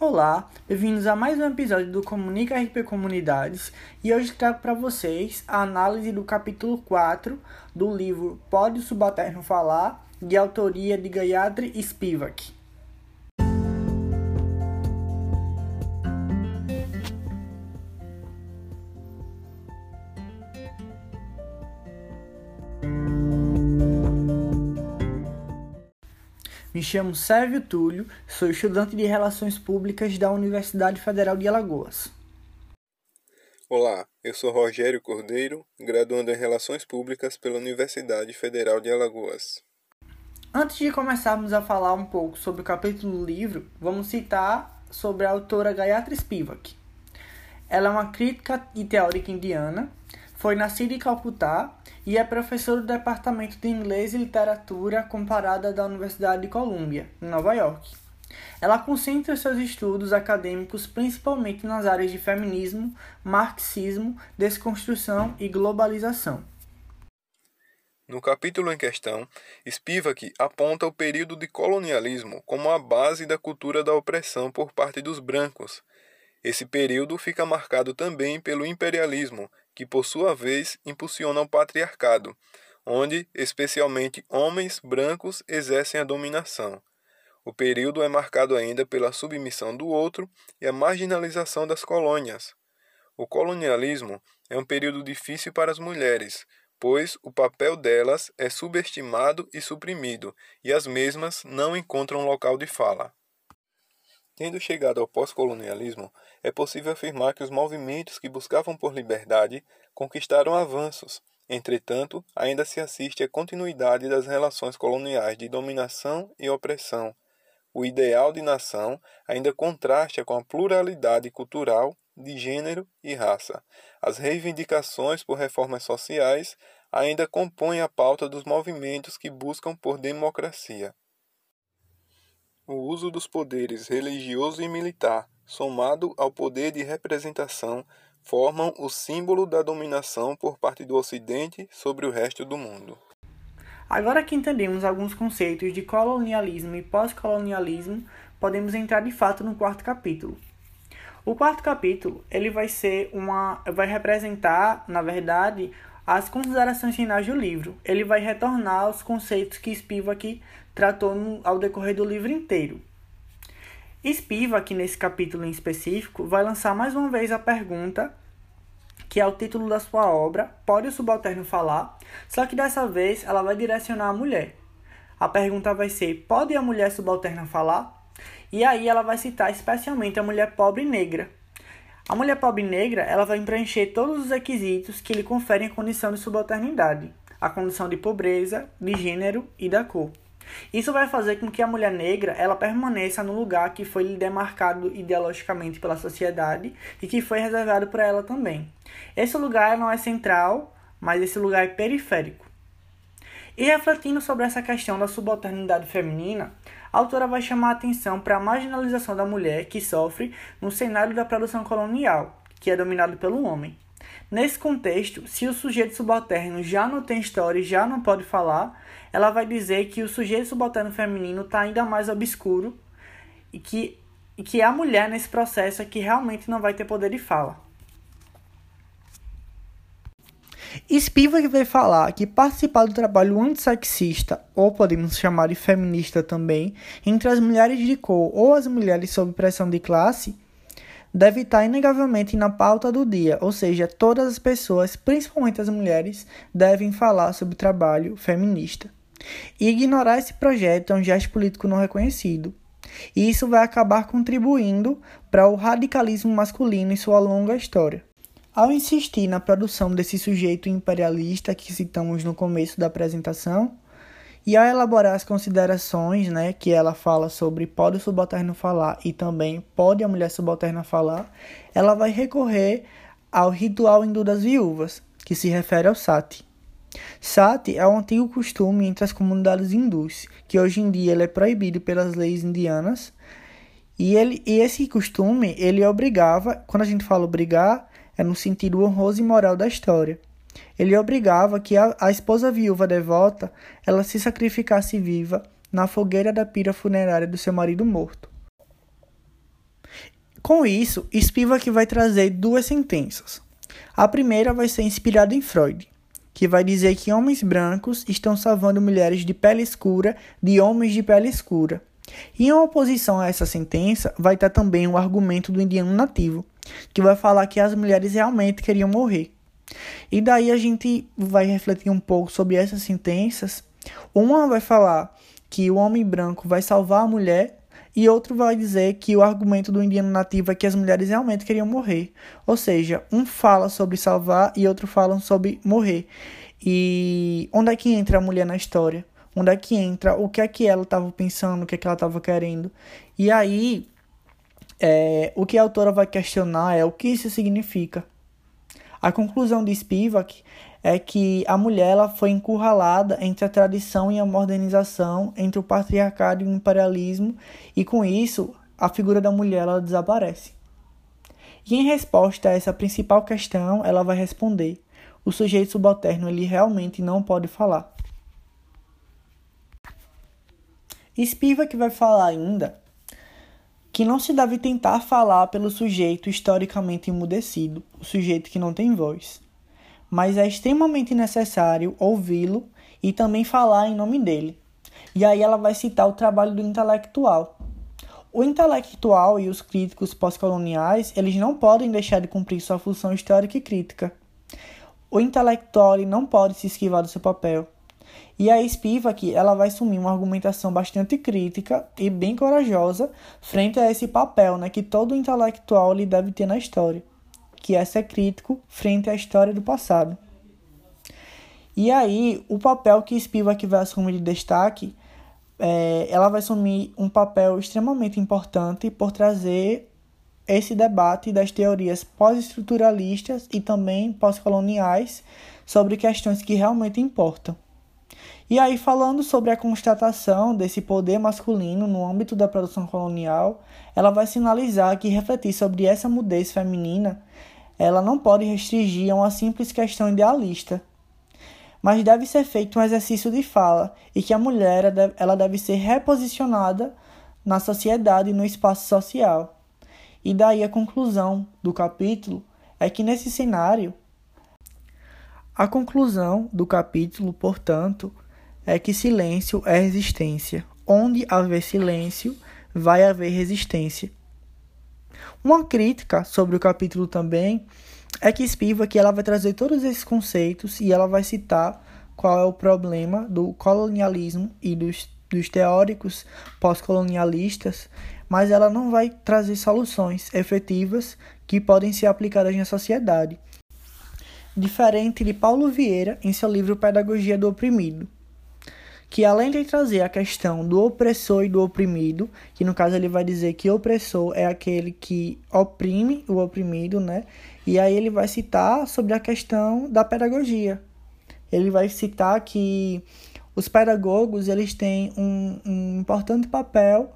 Olá, bem-vindos a mais um episódio do Comunica RP Comunidades e hoje trago para vocês a análise do capítulo 4 do livro Pode o Subalterno Falar, de autoria de Gayatri Spivak. Me chamo Sérgio Túlio, sou estudante de Relações Públicas da Universidade Federal de Alagoas. Olá, eu sou Rogério Cordeiro, graduando em Relações Públicas pela Universidade Federal de Alagoas. Antes de começarmos a falar um pouco sobre o capítulo do livro, vamos citar sobre a autora Gayatri Spivak. Ela é uma crítica e teórica indiana, foi nascida em Calcutá e é professora do Departamento de Inglês e Literatura Comparada da Universidade de Columbia, em Nova York. Ela concentra seus estudos acadêmicos principalmente nas áreas de feminismo, marxismo, desconstrução e globalização. No capítulo em questão, Spivak aponta o período de colonialismo como a base da cultura da opressão por parte dos brancos. Esse período fica marcado também pelo imperialismo, que por sua vez impulsiona o patriarcado, onde especialmente homens brancos exercem a dominação. O período é marcado ainda pela submissão do outro e a marginalização das colônias. O colonialismo é um período difícil para as mulheres, pois o papel delas é subestimado e suprimido, e as mesmas não encontram local de fala. Tendo chegado ao pós-colonialismo, é possível afirmar que os movimentos que buscavam por liberdade conquistaram avanços. Entretanto, ainda se assiste à continuidade das relações coloniais de dominação e opressão. O ideal de nação ainda contrasta com a pluralidade cultural, de gênero e raça. As reivindicações por reformas sociais ainda compõem a pauta dos movimentos que buscam por democracia. O uso dos poderes religioso e militar, somado ao poder de representação, formam o símbolo da dominação por parte do Ocidente sobre o resto do mundo. Agora que entendemos alguns conceitos de colonialismo e pós-colonialismo, podemos entrar de fato no quarto capítulo. O quarto capítulo, ele vai ser uma vai representar, na verdade, as considerações finais do livro. Ele vai retornar aos conceitos que Spivak tratou no, ao decorrer do livro inteiro. Spivak, nesse capítulo em específico, vai lançar mais uma vez a pergunta, que é o título da sua obra, Pode o Subalterno Falar? Só que dessa vez ela vai direcionar a mulher. A pergunta vai ser: Pode a mulher subalterna falar? E aí ela vai citar especialmente a mulher pobre negra. A mulher pobre negra ela vai preencher todos os requisitos que lhe conferem a condição de subalternidade, a condição de pobreza, de gênero e da cor. Isso vai fazer com que a mulher negra ela permaneça no lugar que foi lhe demarcado ideologicamente pela sociedade e que foi reservado para ela também. Esse lugar não é central, mas esse lugar é periférico. E refletindo sobre essa questão da subalternidade feminina, a autora vai chamar a atenção para a marginalização da mulher que sofre no cenário da produção colonial, que é dominado pelo homem. Nesse contexto, se o sujeito subalterno já não tem história e já não pode falar, ela vai dizer que o sujeito subalterno feminino está ainda mais obscuro e que, e que é a mulher nesse processo é que realmente não vai ter poder de fala. Spivak vai falar que participar do trabalho antissexista, ou podemos chamar de feminista também, entre as mulheres de cor ou as mulheres sob pressão de classe, deve estar inegavelmente na pauta do dia, ou seja, todas as pessoas, principalmente as mulheres, devem falar sobre trabalho feminista. E ignorar esse projeto é um gesto político não reconhecido. E isso vai acabar contribuindo para o radicalismo masculino em sua longa história. Ao insistir na produção desse sujeito imperialista que citamos no começo da apresentação, e ao elaborar as considerações, né, que ela fala sobre pode o subalterno falar e também pode a mulher subalterna falar, ela vai recorrer ao ritual hindu das viúvas, que se refere ao sati. Sati é um antigo costume entre as comunidades hindus, que hoje em dia ele é proibido pelas leis indianas. E, ele, e esse costume, ele obrigava, quando a gente fala obrigar, é no sentido honroso e moral da história. Ele obrigava que a, a esposa viúva devota ela se sacrificasse viva na fogueira da pira funerária do seu marido morto. Com isso, Spivak vai trazer duas sentenças. A primeira vai ser inspirada em Freud, que vai dizer que homens brancos estão salvando mulheres de pele escura de homens de pele escura. E em oposição a essa sentença, vai estar também o argumento do indiano nativo, que vai falar que as mulheres realmente queriam morrer. E daí a gente vai refletir um pouco sobre essas sentenças. Uma vai falar que o homem branco vai salvar a mulher e outro vai dizer que o argumento do indiano nativo é que as mulheres realmente queriam morrer. Ou seja, um fala sobre salvar e outro fala sobre morrer. E onde é que entra a mulher na história? Onde é que entra o que é que ela estava pensando, o que é que ela estava querendo? E aí, é, o que a autora vai questionar é o que isso significa. A conclusão de Spivak é que a mulher ela foi encurralada entre a tradição e a modernização, entre o patriarcado e o imperialismo, e com isso a figura da mulher ela desaparece. E em resposta a essa principal questão, ela vai responder: o sujeito subalterno ele realmente não pode falar. Spivak vai falar ainda que não se deve tentar falar pelo sujeito historicamente emudecido, o sujeito que não tem voz mas é extremamente necessário ouvi-lo e também falar em nome dele. E aí ela vai citar o trabalho do intelectual. O intelectual e os críticos pós-coloniais, eles não podem deixar de cumprir sua função histórica e crítica. O intelectual ele não pode se esquivar do seu papel. E a Spivak, ela vai assumir uma argumentação bastante crítica e bem corajosa frente a esse papel né, que todo intelectual ele deve ter na história que é ser crítico frente à história do passado. E aí, o papel que Spivak vai assumir de destaque, é, ela vai assumir um papel extremamente importante por trazer esse debate das teorias pós-estruturalistas e também pós-coloniais sobre questões que realmente importam. E aí, falando sobre a constatação desse poder masculino no âmbito da produção colonial, ela vai sinalizar que refletir sobre essa mudez feminina ela não pode restringir a uma simples questão idealista, mas deve ser feito um exercício de fala e que a mulher ela deve ser reposicionada na sociedade e no espaço social. E daí a conclusão do capítulo é que nesse cenário a conclusão do capítulo, portanto, é que silêncio é resistência. Onde haver silêncio, vai haver resistência. Uma crítica sobre o capítulo também é que Spivak ela vai trazer todos esses conceitos e ela vai citar qual é o problema do colonialismo e dos, dos teóricos pós-colonialistas, mas ela não vai trazer soluções efetivas que podem ser aplicadas na sociedade. Diferente de Paulo Vieira em seu livro Pedagogia do Oprimido que além de trazer a questão do opressor e do oprimido, que no caso ele vai dizer que opressor é aquele que oprime o oprimido, né? E aí ele vai citar sobre a questão da pedagogia. Ele vai citar que os pedagogos eles têm um, um importante papel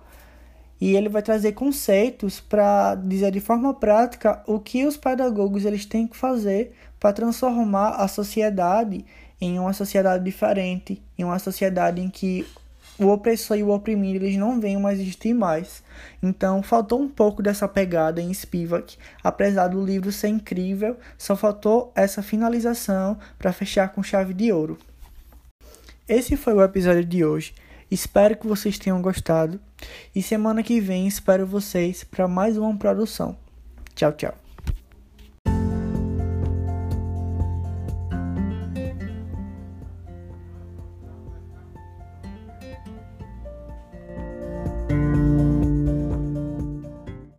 e ele vai trazer conceitos para dizer de forma prática o que os pedagogos eles têm que fazer para transformar a sociedade em uma sociedade diferente, em uma sociedade em que o opressor e o oprimido eles não venham mais existir mais. Então faltou um pouco dessa pegada em Spivak, apesar do livro ser incrível, só faltou essa finalização para fechar com chave de ouro. Esse foi o episódio de hoje. Espero que vocês tenham gostado e semana que vem espero vocês para mais uma produção. Tchau, tchau.